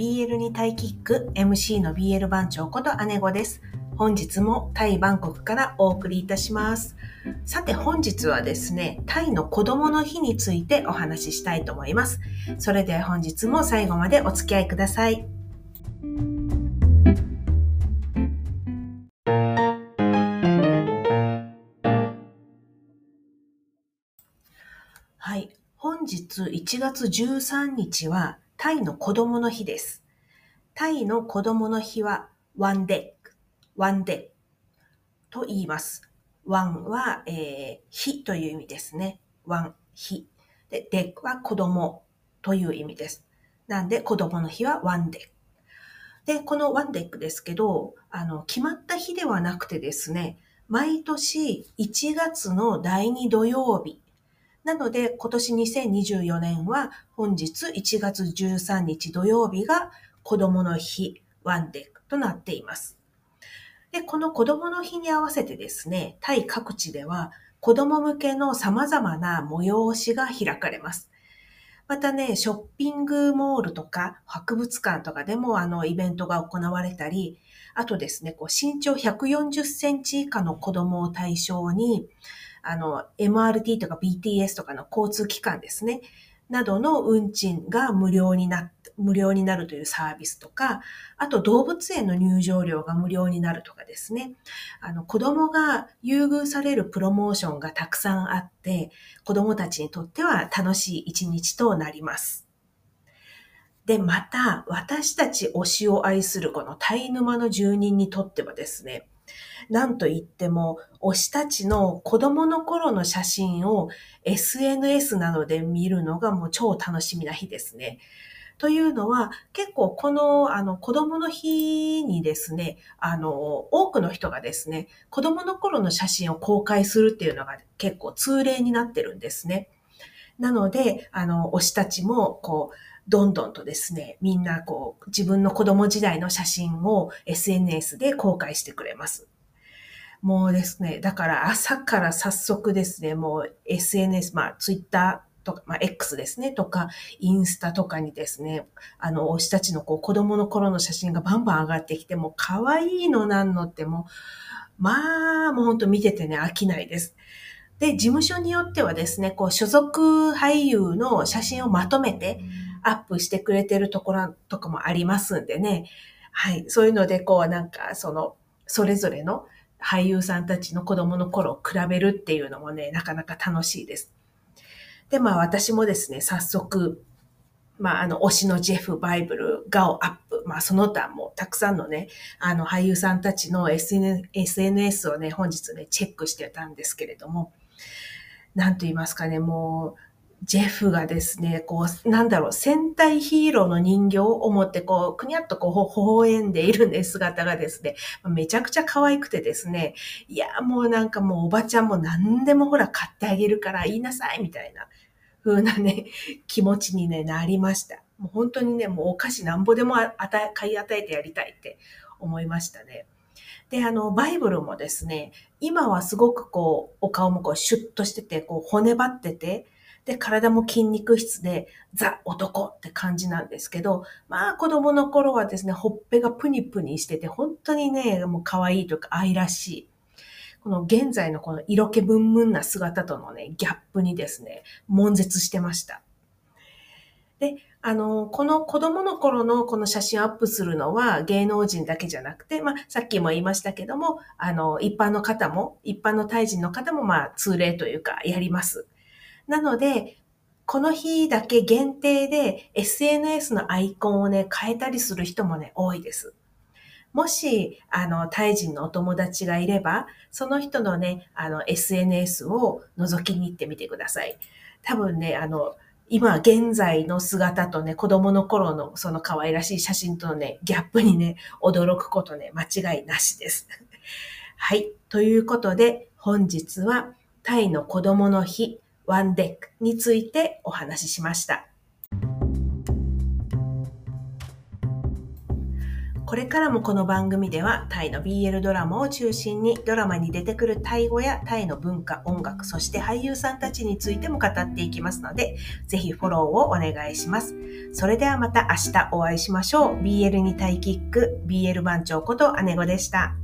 BL にタイキック MC の BL 番長こと姉子です。本日もタイバンコクからお送りいたします。さて本日はですね、タイの子供の日についてお話ししたいと思います。それでは本日も最後までお付き合いください。はい。本日1月13日はタイの子供の日です。タイの子供の日は วันเด็ก、วันเด็ก と言います。วัน は、えー、日という意味ですね。วัน、日。で、เด็ก は子供という意味です。なんで子供の日は วันเด็ก。で、この วันเด็ก ですけど、あの、決まった日ではなくてですね、毎年1月の第2土曜日なので、今年2024年は本日1月13日土曜日が子供の日ワンデーとなっています。で、この子供の日に合わせてですね、タイ各地では子供向けの様々な催しが開かれます。またね、ショッピングモールとか博物館とかでもあのイベントが行われたり、あとですね、こう身長140センチ以下の子供を対象に、あの、MRT とか BTS とかの交通機関ですね。などの運賃が無料にな、無料になるというサービスとか、あと動物園の入場料が無料になるとかですね。あの、子供が優遇されるプロモーションがたくさんあって、子供たちにとっては楽しい一日となります。で、また、私たち推しを愛するこのタイ沼の住人にとってはですね、なんといっても、推したちの子供の頃の写真を SNS などで見るのがもう超楽しみな日ですね。というのは、結構この、あの、子供の日にですね、あの、多くの人がですね、子供の頃の写真を公開するっていうのが結構通例になってるんですね。なので、あの、推したちも、こう、どんどんとですね、みんなこう、自分の子供時代の写真を SNS で公開してくれます。もうですね、だから朝から早速ですね、もう SNS、まあ Twitter とか、まあ X ですね、とか、インスタとかにですね、あの、推したちのこう子供の頃の写真がバンバン上がってきて、もう可愛いのなんのってもう、まあ、もうほんと見ててね、飽きないです。で、事務所によってはですね、こう所属俳優の写真をまとめてアップしてくれてるところとかもありますんでね。はい。そういうので、こうなんか、その、それぞれの俳優さんたちの子供の頃を比べるっていうのもね、なかなか楽しいです。で、まあ私もですね、早速、まああの、推しのジェフ、バイブル、ガオアップ、まあその他もたくさんのね、あの俳優さんたちの SNS をね、本日ね、チェックしてたんですけれども、なんと言いますかね、もう、ジェフがですね、こう、なんだろう、戦隊ヒーローの人形を持って、こう、くにゃっとこう、微笑んでいるね、姿がですね、めちゃくちゃ可愛くてですね、いや、もうなんかもうおばちゃんも何でもほら買ってあげるから言いなさい、みたいな風なね、気持ちに、ね、なりました。もう本当にね、もうお菓子なんぼでも与え、買い与えてやりたいって思いましたね。で、あの、バイブルもですね、今はすごくこう、お顔もこう、シュッとしてて、こう、骨張ってて、で、体も筋肉質で、ザ男って感じなんですけど、まあ子供の頃はですね、ほっぺがプニプニしてて、本当にね、もう可愛いというか愛らしい。この現在のこの色気ムンな姿とのね、ギャップにですね、悶絶してました。で、あの、この子供の頃のこの写真アップするのは芸能人だけじゃなくて、まあ、さっきも言いましたけども、あの、一般の方も、一般のタイ人の方も、まあ、通例というか、やります。なので、この日だけ限定で SNS のアイコンをね、変えたりする人もね、多いです。もし、あの、タイ人のお友達がいれば、その人のね、あの、SNS を覗きに行ってみてください。多分ね、あの、今現在の姿とね、子供の頃のその可愛らしい写真とのね、ギャップにね、驚くことね、間違いなしです。はい。ということで、本日はタイの子供の日、ワンデックについてお話ししました。これからもこの番組ではタイの BL ドラマを中心にドラマに出てくるタイ語やタイの文化、音楽、そして俳優さんたちについても語っていきますので、ぜひフォローをお願いします。それではまた明日お会いしましょう。BL にタイキック、BL 番長こと姉子でした。